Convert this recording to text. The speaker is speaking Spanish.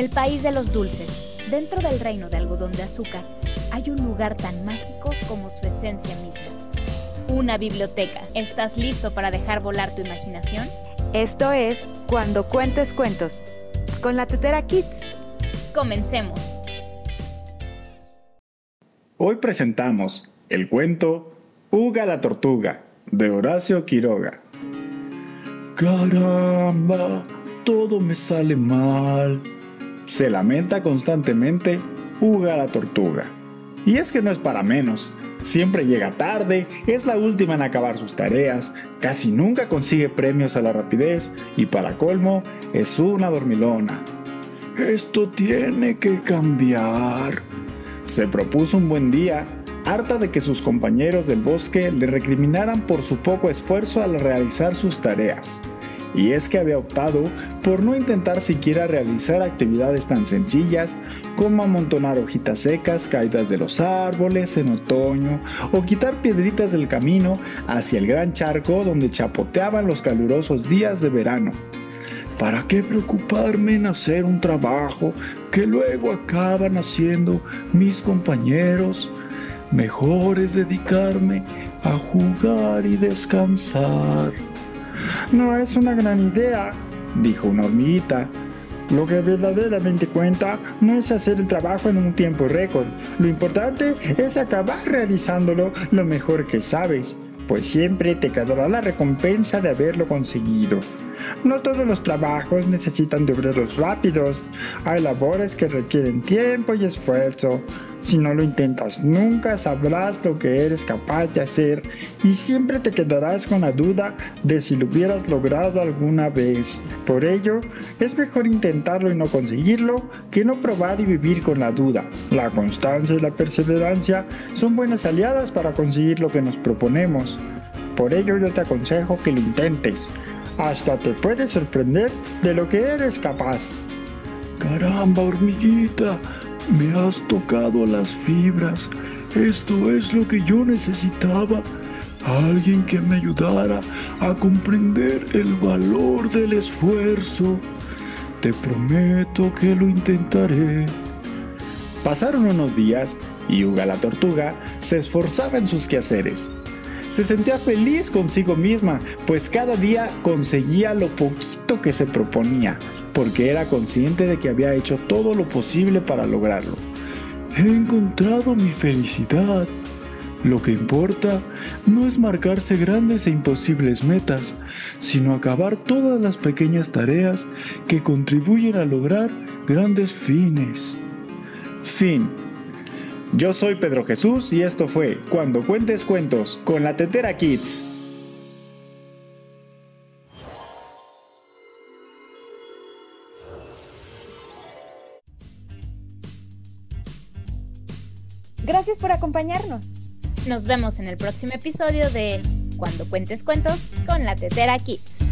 el país de los dulces, dentro del reino de algodón de azúcar, hay un lugar tan mágico como su esencia misma. Una biblioteca. ¿Estás listo para dejar volar tu imaginación? Esto es Cuando Cuentes Cuentos, con la Tetera Kids. Comencemos. Hoy presentamos el cuento Uga la Tortuga, de Horacio Quiroga. Caramba, todo me sale mal. Se lamenta constantemente Uga la Tortuga. Y es que no es para menos. Siempre llega tarde, es la última en acabar sus tareas, casi nunca consigue premios a la rapidez y para colmo es una dormilona. Esto tiene que cambiar. Se propuso un buen día harta de que sus compañeros del bosque le recriminaran por su poco esfuerzo al realizar sus tareas. Y es que había optado por no intentar siquiera realizar actividades tan sencillas como amontonar hojitas secas caídas de los árboles en otoño o quitar piedritas del camino hacia el gran charco donde chapoteaban los calurosos días de verano. ¿Para qué preocuparme en hacer un trabajo que luego acaban haciendo mis compañeros? Mejor es dedicarme a jugar y descansar. No es una gran idea, dijo una hormiguita. Lo que verdaderamente cuenta no es hacer el trabajo en un tiempo récord. Lo importante es acabar realizándolo lo mejor que sabes, pues siempre te quedará la recompensa de haberlo conseguido. No todos los trabajos necesitan de obreros rápidos. Hay labores que requieren tiempo y esfuerzo. Si no lo intentas nunca sabrás lo que eres capaz de hacer y siempre te quedarás con la duda de si lo hubieras logrado alguna vez. Por ello, es mejor intentarlo y no conseguirlo que no probar y vivir con la duda. La constancia y la perseverancia son buenas aliadas para conseguir lo que nos proponemos. Por ello yo te aconsejo que lo intentes. Hasta te puedes sorprender de lo que eres capaz. Caramba, hormiguita, me has tocado las fibras. Esto es lo que yo necesitaba. Alguien que me ayudara a comprender el valor del esfuerzo. Te prometo que lo intentaré. Pasaron unos días y Uga la tortuga se esforzaba en sus quehaceres. Se sentía feliz consigo misma, pues cada día conseguía lo poquito que se proponía, porque era consciente de que había hecho todo lo posible para lograrlo. He encontrado mi felicidad. Lo que importa no es marcarse grandes e imposibles metas, sino acabar todas las pequeñas tareas que contribuyen a lograr grandes fines. Fin. Yo soy Pedro Jesús y esto fue Cuando Cuentes Cuentos con la Tetera Kids. Gracias por acompañarnos. Nos vemos en el próximo episodio de Cuando Cuentes Cuentos con la Tetera Kids.